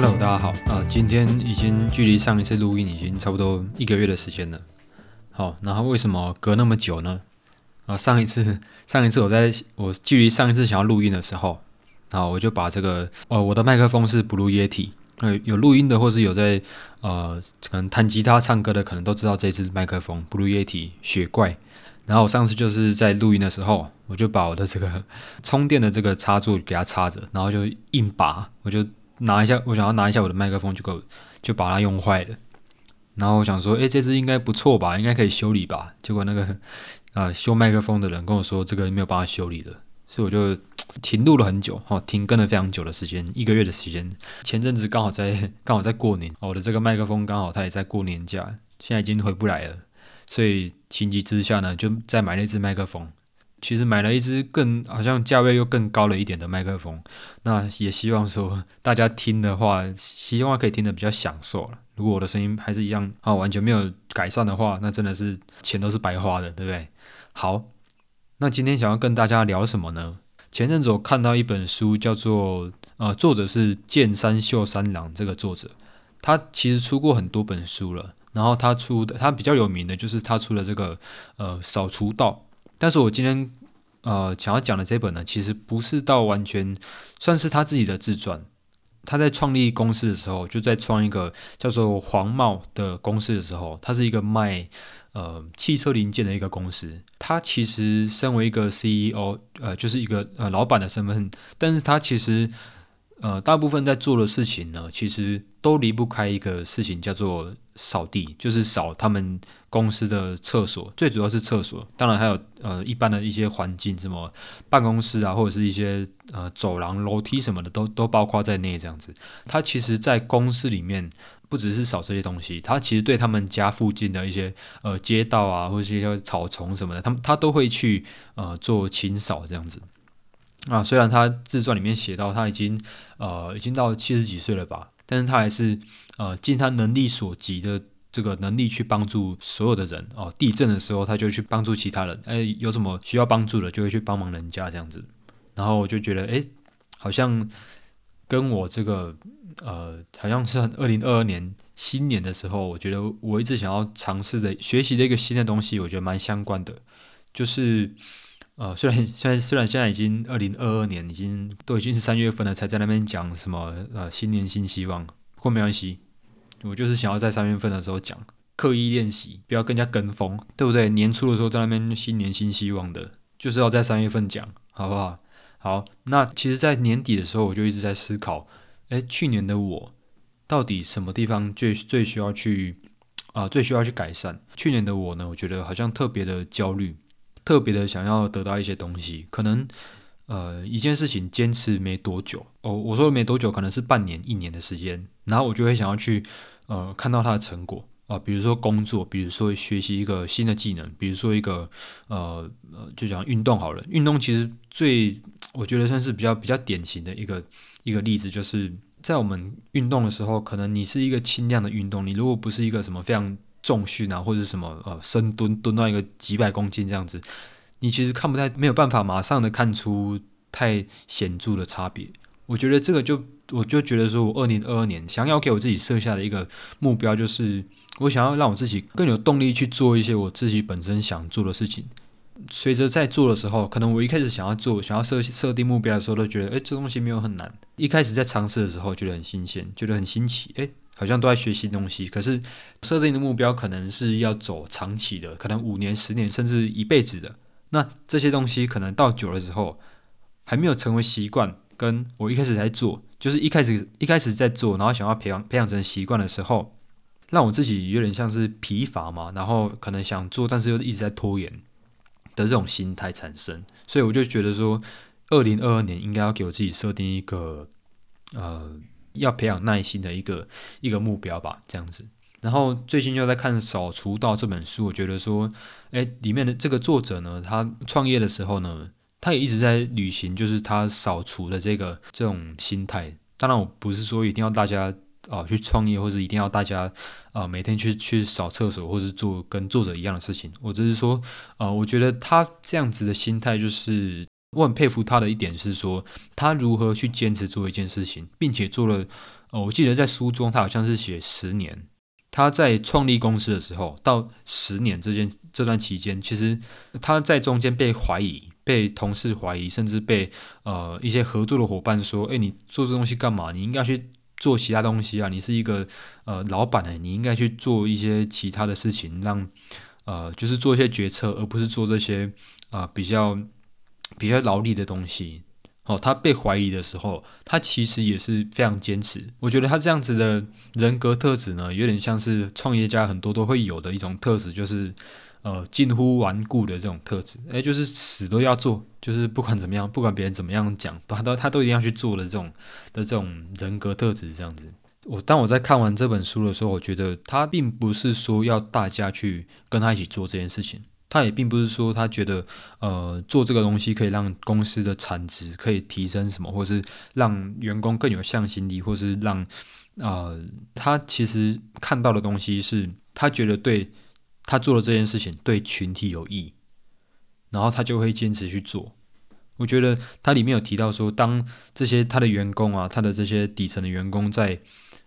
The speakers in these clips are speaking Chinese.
Hello，大家好啊、今天已经距离上一次录音已经差不多一个月的时间了。好，然后为什么隔那么久呢？啊，上一次 上一次我在我距离上一次想要录音的时候，然后我就把这个呃我的麦克风是 Blue Yeti，呃有录音的或是有在呃可能弹吉他唱歌的可能都知道这支麦克风 Blue Yeti 雪怪。然后我上次就是在录音的时候，我就把我的这个 充电的这个插座给它插着，然后就硬拔，我就拿一下，我想要拿一下我的麦克风，就够就把它用坏了。然后我想说，诶，这支应该不错吧，应该可以修理吧。结果那个 呃修麦克风的人跟我说，这个没有办法修理了，所以我就停录了很久，哈、停更了非常久的时间，一个月的时间。前阵子刚好在刚好在过年，我的这个麦克风刚好它也在过年假，现在已经回不来了，所以情急之下呢，就再买了一只麦克风。其实买了一支更好像价位又更高了一点的麦克风，那也希望说大家听的话，希望可以听得比较享受了。如果我的声音还是一样啊，完全没有改善的话，那真的是钱都是白花的，对不对？好，那今天想要跟大家聊什么呢？前阵子我看到一本书，叫做呃，作者是剑山秀三郎这个作者，他其实出过很多本书了。然后他出的，他比较有名的就是他出了这个呃扫除道，但是我今天呃想要讲的这本呢，其实不是到完全算是他自己的自传。他在创立公司的时候，就在创一个叫做黄帽的公司的时候，他是一个卖呃汽车零件的一个公司。他其实身为一个 CEO，呃，就是一个呃老板的身份，但是他其实呃大部分在做的事情呢，其实都离不开一个事情，叫做扫地，就是扫他们公司的厕所，最主要是厕所，当然还有呃一般的一些环境，什么办公室啊，或者是一些呃走廊、楼梯什么的，都都包括在内。这样子，他其实，在公司里面不只是扫这些东西，他其实对他们家附近的一些呃街道啊，或者是一些草丛什么的，他们他都会去呃做清扫这样子。啊，虽然他自传里面写到他已经呃已经到七十几岁了吧，但是他还是呃尽他能力所及的这个能力去帮助所有的人哦。地震的时候，他就去帮助其他人，哎，有什么需要帮助的，就会去帮忙人家这样子。然后我就觉得，哎，好像跟我这个呃，好像是二零二二年新年的时候，我觉得我一直想要尝试的学习的一个新的东西，我觉得蛮相关的，就是。呃，虽然现在虽然现在已经二零二二年，已经都已经是三月份了，才在那边讲什么呃新年新希望，不过没关系，我就是想要在三月份的时候讲，刻意练习，不要更加跟风，对不对？年初的时候在那边新年新希望的，就是要在三月份讲，好不好？好，那其实，在年底的时候，我就一直在思考，哎，去年的我到底什么地方最最需要去啊、最需要去改善？去年的我呢，我觉得好像特别的焦虑。特别的想要得到一些东西，可能呃一件事情坚持没多久哦，我说没多久，可能是半年、一年的时间，然后我就会想要去呃看到它的成果啊、比如说工作，比如说学习一个新的技能，比如说一个呃呃就讲运动好了，运动其实最我觉得算是比较比较典型的一个一个例子，就是在我们运动的时候，可能你是一个轻量的运动，你如果不是一个什么非常重训啊，或者是什么呃深蹲蹲到一个几百公斤这样子，你其实看不太没有办法马上的看出太显著的差别。我觉得这个就我就觉得说我二零二二年想要给我自己设下的一个目标，就是我想要让我自己更有动力去做一些我自己本身想做的事情。随着在做的时候，可能我一开始想要做、想要设设定目标的时候，都觉得，诶，这东西没有很难。一开始在尝试的时候，觉得很新鲜，觉得很新奇，诶，好像都在学习东西。可是设定的目标可能是要走长期的，可能五年、十年，甚至一辈子的。那这些东西可能到久了之后，还没有成为习惯。跟我一开始在做，就是一开始一开始在做，然后想要培养培养成习惯的时候，让我自己有点像是疲乏嘛，然后可能想做，但是又一直在拖延的这种心态产生。所以我就觉得说，二零二二年应该要给我自己设定一个呃，要培养耐心的一个一个目标吧，这样子。然后最近又在看《扫除道》这本书，我觉得说，诶，里面的这个作者呢，他创业的时候呢，他也一直在履行，就是他扫除的这个这种心态。当然，我不是说一定要大家啊、去创业，或者一定要大家啊、每天去去扫厕所，或是做跟作者一样的事情。我只是说，呃，我觉得他这样子的心态，就是我很佩服他的一点是说，他如何去坚持做一件事情，并且做了哦，我记得在书中他好像是写十年。他在创立公司的时候，到十年这件这段期间，其实他在中间被怀疑，被同事怀疑，甚至被呃一些合作的伙伴说：“哎，你做这东西干嘛？你应该去做其他东西啊！你是一个呃老板呢，你应该去做一些其他的事情，让呃就是做一些决策，而不是做这些啊比较比较劳力的东西。”哦，他被怀疑的时候，他其实也是非常坚持。我觉得他这样子的人格特质呢，有点像是创业家很多都会有的一种特质，就是呃近乎顽固的这种特质。诶，就是死都要做，就是不管怎么样，不管别人怎么样讲，他都他都一定要去做的这种的这种人格特质。这样子，我当我在看完这本书的时候，我觉得他并不是说要大家去跟他一起做这件事情。他也并不是说他觉得，呃，做这个东西可以让公司的产值可以提升什么，或是让员工更有向心力，或是让，呃，他其实看到的东西是他觉得对他做的这件事情对群体有益，然后他就会坚持去做。我觉得他里面有提到说，当这些他的员工啊，他的这些底层的员工在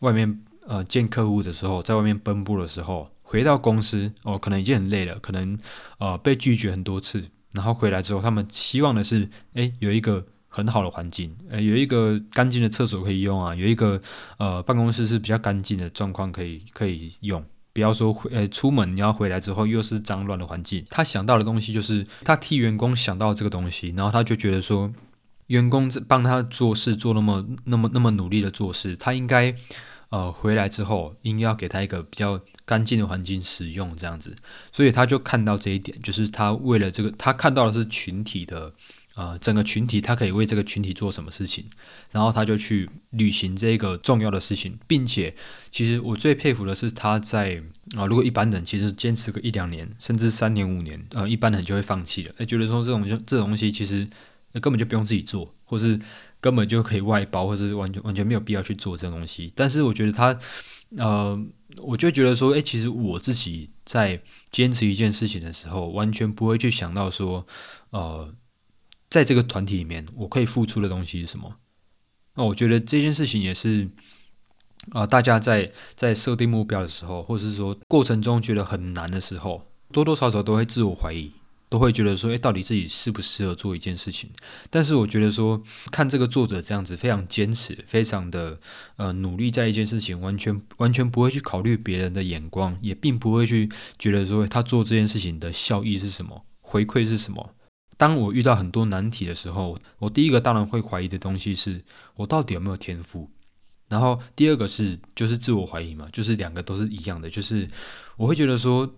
外面呃见客户的时候，在外面奔波的时候。回到公司哦，可能已经很累了，可能呃被拒绝很多次，然后回来之后，他们希望的是，诶，有一个很好的环境，呃，有一个干净的厕所可以用啊，有一个呃办公室是比较干净的状况可以可以用，不要说回呃出门你要回来之后又是脏乱的环境。他想到的东西就是他替员工想到这个东西，然后他就觉得说，员工帮他做事做那么那么那么努力的做事，他应该呃回来之后应该要给他一个比较。干净的环境使用这样子，所以他就看到这一点，就是他为了这个，他看到的是群体的，呃，整个群体，他可以为这个群体做什么事情，然后他就去履行这个重要的事情，并且，其实我最佩服的是他在啊，如果一般人其实坚持个一两年，甚至三年五年，呃，一般人就会放弃了，哎，觉得说这种就这种东西其实根本就不用自己做，或是根本就可以外包，或者是完全完全没有必要去做这个东西，但是我觉得他。呃，我就觉得说，哎，其实我自己在坚持一件事情的时候，完全不会去想到说，呃，在这个团体里面，我可以付出的东西是什么。那我觉得这件事情也是，啊，大家在在设定目标的时候，或者是说过程中觉得很难的时候，多多少少都会自我怀疑。都会觉得说，诶，到底自己适不适合做一件事情？但是我觉得说，看这个作者这样子非常坚持，非常的呃努力在一件事情，完全完全不会去考虑别人的眼光，也并不会去觉得说他做这件事情的效益是什么，回馈是什么。当我遇到很多难题的时候，我第一个当然会怀疑的东西是我到底有没有天赋，然后第二个是就是自我怀疑嘛，就是两个都是一样的，就是我会觉得说。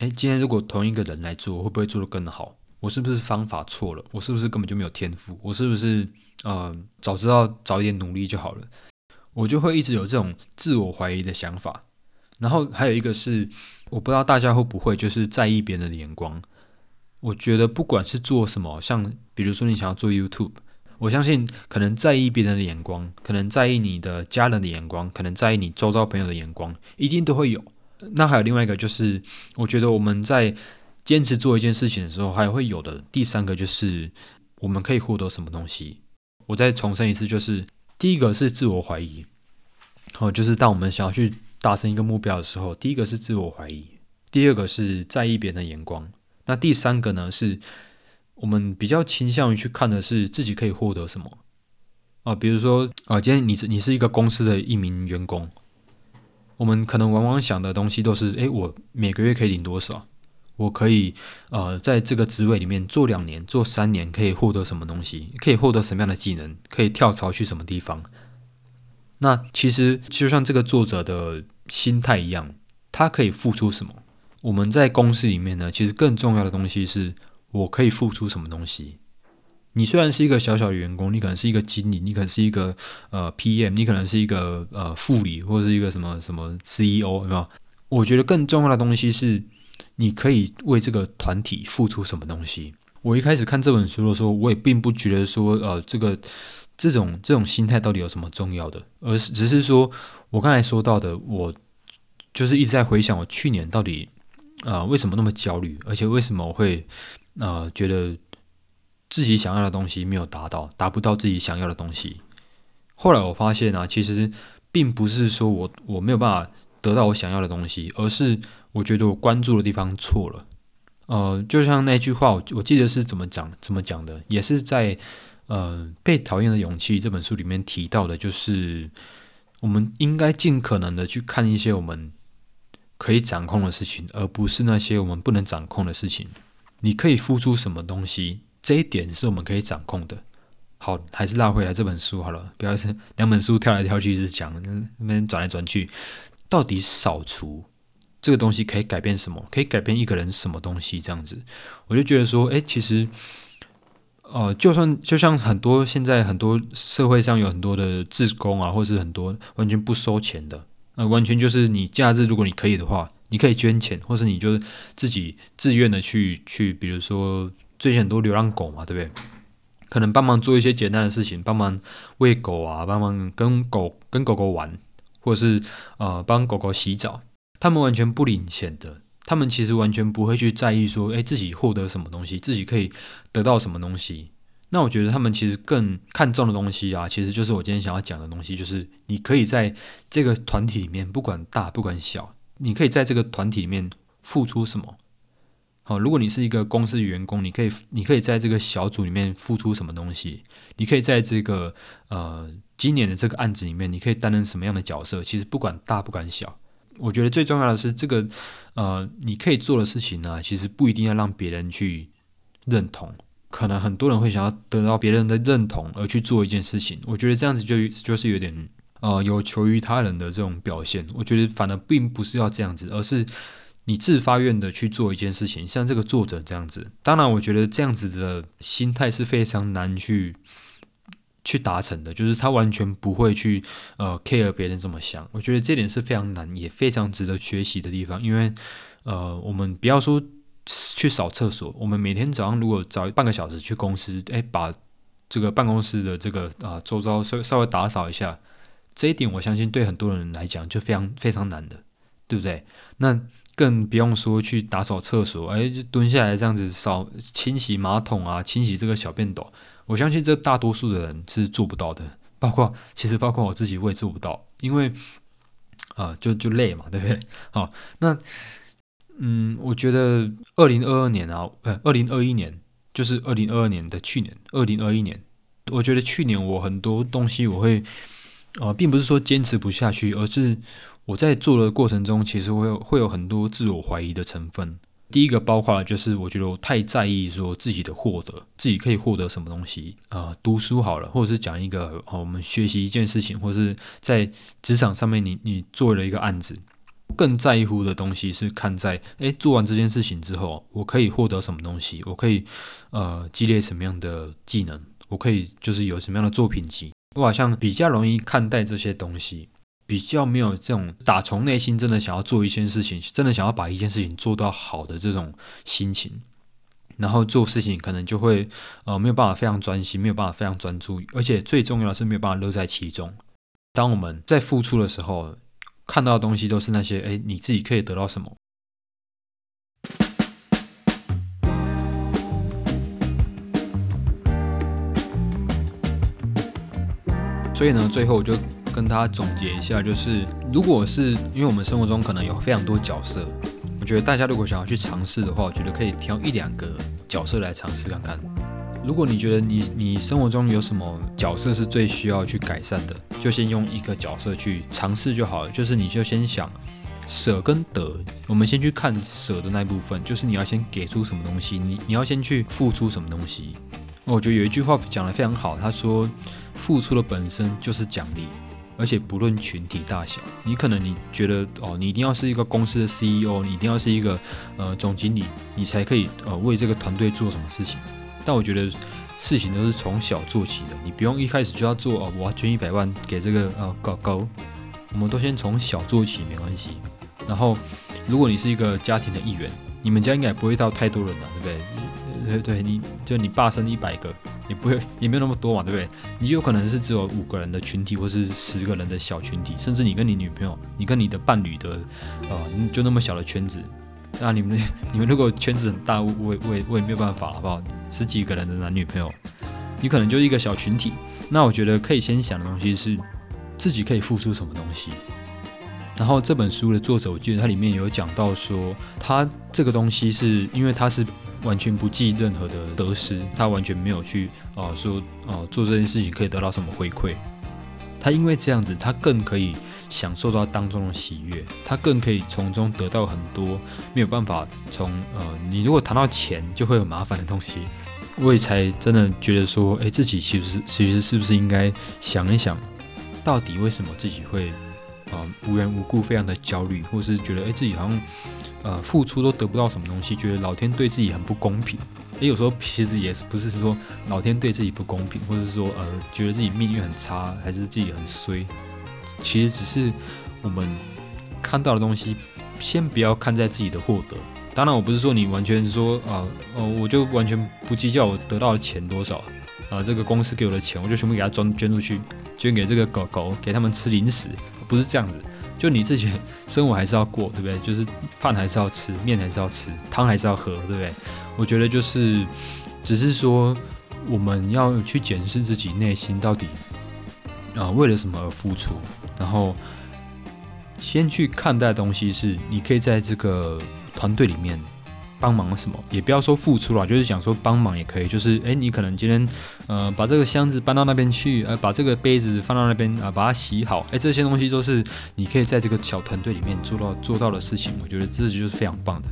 哎，今天如果同一个人来做，会不会做得更好？我是不是方法错了？我是不是根本就没有天赋？我是不是呃早知道早一点努力就好了？我就会一直有这种自我怀疑的想法。然后还有一个是，我不知道大家会不会就是在意别人的眼光。我觉得不管是做什么，像比如说你想要做 YouTube，我相信可能在意别人的眼光，可能在意你的家人的眼光，可能在意你周遭朋友的眼光，一定都会有。那还有另外一个，就是我觉得我们在坚持做一件事情的时候，还会有的第三个就是我们可以获得什么东西。我再重申一次，就是第一个是自我怀疑，哦，就是当我们想要去达成一个目标的时候，第一个是自我怀疑，第二个是在意别人的眼光，那第三个呢，是我们比较倾向于去看的是自己可以获得什么啊，比如说啊，今天你是你是一个公司的一名员工。我们可能往往想的东西都是：诶，我每个月可以领多少？我可以呃，在这个职位里面做两年、做三年，可以获得什么东西？可以获得什么样的技能？可以跳槽去什么地方？那其实就像这个作者的心态一样，他可以付出什么？我们在公司里面呢，其实更重要的东西是我可以付出什么东西。你虽然是一个小小的员工，你可能是一个经理，你可能是一个呃 PM，你可能是一个呃副理，或者是一个什么什么 CEO，是吧？我觉得更重要的东西是，你可以为这个团体付出什么东西。我一开始看这本书的时候，我也并不觉得说，呃，这个这种这种心态到底有什么重要的，而是只是说我刚才说到的，我就是一直在回想我去年到底啊为什么那么焦虑，而且为什么我会啊觉得。自己想要的东西没有达到，达不到自己想要的东西。后来我发现啊，其实并不是说我我没有办法得到我想要的东西，而是我觉得我关注的地方错了。呃，就像那句话，我我记得是怎么讲怎么讲的，也是在呃《被讨厌的勇气》这本书里面提到的，就是我们应该尽可能的去看一些我们可以掌控的事情，而不是那些我们不能掌控的事情。你可以付出什么东西，这一点是我们可以掌控的。好，还是拉回来这本书好了，不要是两本书跳来跳去，是讲那边转来转去，到底扫除。这个东西可以改变什么？可以改变一个人什么东西？这样子，我就觉得说，哎，其实，呃，就算就像很多现在很多社会上有很多的自工啊，或是很多完全不收钱的，那完全就是你假日如果你可以的话，你可以捐钱，或是你就自己自愿的去去，比如说最近很多流浪狗嘛，对不对？可能帮忙做一些简单的事情，帮忙喂狗啊，帮忙跟狗跟狗狗玩，或者是呃帮狗狗洗澡。他们完全不领钱的，他们其实完全不会去在意说，哎，自己获得什么东西，自己可以得到什么东西。那我觉得他们其实更看重的东西啊，其实就是我今天想要讲的东西，就是你可以在这个团体里面，不管大不管小，你可以在这个团体里面付出什么。哦，如果你是一个公司员工，你可以，你可以在这个小组里面付出什么东西？你可以在这个呃今年的这个案子里面，你可以担任什么样的角色？其实不管大不管小。我觉得最重要的是这个，呃，你可以做的事情呢，其实不一定要让别人去认同。可能很多人会想要得到别人的认同而去做一件事情。我觉得这样子就就是有点呃有求于他人的这种表现。我觉得反而并不是要这样子，而是你自发愿的去做一件事情，像这个作者这样子。当然，我觉得这样子的心态是非常难去。去达成的，就是他完全不会去呃 care 别人怎么想。我觉得这点是非常难，也非常值得学习的地方。因为呃，我们不要说去扫厕所，我们每天早上如果早半个小时去公司，哎，把这个办公室的这个啊周遭稍稍微打扫一下，这一点我相信对很多人来讲就非常非常难的，对不对？那更不用说去打扫厕所，哎，就蹲下来这样子扫清洗马桶啊，清洗这个小便斗。我相信这大多数的人是做不到的，包括其实包括我自己，我也做不到，因为啊，就就累嘛，对不对？好，那嗯，我觉得二零二二年啊，呃，二零二一年就是二零二二年的去年，二零二一年，我觉得去年我很多东西我会呃，并不是说坚持不下去，而是我在做的过程中，其实会有会有很多自我怀疑的成分。第一个包括了，就是我觉得我太在意说自己的获得，自己可以获得什么东西啊？读书好了，或者是讲一个哦，我们学习一件事情，或是在职场上面，你你做了一个案子，更在乎的东西是看在诶，做完这件事情之后，我可以获得什么东西？我可以呃积累什么样的技能？我可以就是有什么样的作品集？我好像比较容易看待这些东西。比较没有这种打从内心真的想要做一件事情，真的想要把一件事情做到好的这种心情，然后做事情可能就会呃没有办法非常专心，没有办法非常专注，而且最重要的是没有办法乐在其中。当我们在付出的时候，看到的东西都是那些哎你自己可以得到什么。所以呢，最后我就。跟大家总结一下，就是如果是因为我们生活中可能有非常多角色，我觉得大家如果想要去尝试的话，我觉得可以挑一两个角色来尝试看看。如果你觉得你你生活中有什么角色是最需要去改善的，就先用一个角色去尝试就好了。就是你就先想舍跟得，我们先去看舍的那一部分，就是你要先给出什么东西，你你要先去付出什么东西。我觉得有一句话讲的非常好，他说付出的本身就是奖励。而且不论群体大小，你可能你觉得哦，你一定要是一个公司的 CEO，你一定要是一个呃总经理，你才可以呃为这个团队做什么事情。但我觉得事情都是从小做起的，你不用一开始就要做哦，我要捐一百万给这个呃狗狗，我们都先从小做起没关系。然后如果你是一个家庭的一员，你们家应该不会到太多人了，对不对？对对，你就你爸生一百个。也不会，也没有那么多嘛，对不对？你有可能是只有五个人的群体，或是十个人的小群体，甚至你跟你女朋友，你跟你的伴侣的，呃，就那么小的圈子。那你们，你们如果圈子很大，我我我也我也没有办法，好不好？十几个人的男女朋友，你可能就一个小群体。那我觉得可以先想的东西是，自己可以付出什么东西。然后这本书的作者，我记得它里面有讲到说，他这个东西是因为他是完全不计任何的得失，他完全没有去啊说啊做这件事情可以得到什么回馈。他因为这样子，他更可以享受到当中的喜悦，他更可以从中得到很多没有办法从呃你如果谈到钱就会有麻烦的东西。我也才真的觉得说，哎，自己其实其实是不是应该想一想，到底为什么自己会。啊，无缘无故非常的焦虑，或是觉得哎自己好像呃付出都得不到什么东西，觉得老天对自己很不公平。哎，有时候其实也是不是说老天对自己不公平，或是说呃觉得自己命运很差，还是自己很衰。其实只是我们看到的东西，先不要看在自己的获得。当然，我不是说你完全说啊哦，我就完全不计较我得到的钱多少啊，这个公司给我的钱，我就全部给他捐捐出去，捐给这个狗狗，给他们吃零食。不是这样子，就你自己生活还是要过，对不对？就是饭还是要吃，面还是要吃，汤还是要喝，对不对？我觉得就是，只是说我们要去检视自己内心到底啊为了什么而付出，然后先去看待东西是，你可以在这个团队里面。帮忙什么也不要说付出了，就是讲说帮忙也可以。就是哎，你可能今天呃把这个箱子搬到那边去，呃把这个杯子放到那边啊，把它洗好。哎，这些东西都是你可以在这个小团队里面做到做到的事情。我觉得这就是非常棒的。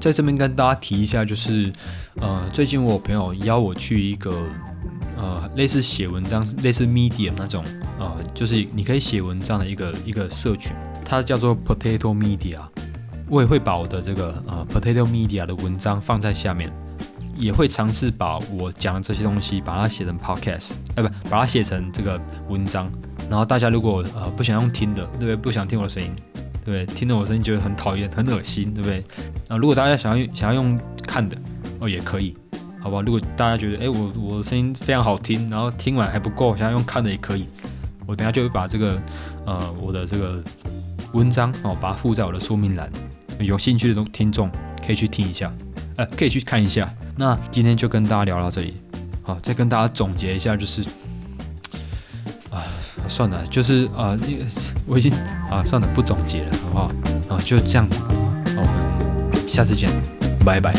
在这边跟大家提一下，就是呃最近我朋友邀我去一个呃类似写文章、类似 media 那种呃，就是你可以写文章的一个一个社群，它叫做 Potato Media。我也会把我的这个呃 Potato Media 的文章放在下面，也会尝试把我讲的这些东西，把它写成 Podcast，哎不，把它写成这个文章。然后大家如果呃不想用听的，对不对？不想听我的声音，对不对？听了我声音觉得很讨厌、很恶心，对不对？啊，如果大家想要想要用看的，哦也可以，好吧？如果大家觉得哎我我的声音非常好听，然后听完还不够，想要用看的也可以，我等下就会把这个呃我的这个文章哦，把它附在我的说明栏。有兴趣的听众可以去听一下，呃，可以去看一下。那今天就跟大家聊到这里，好，再跟大家总结一下，就是，啊，算了，就是啊，我已经啊，算了，不总结了，好不好？啊，就这样子，我们下次见，拜拜。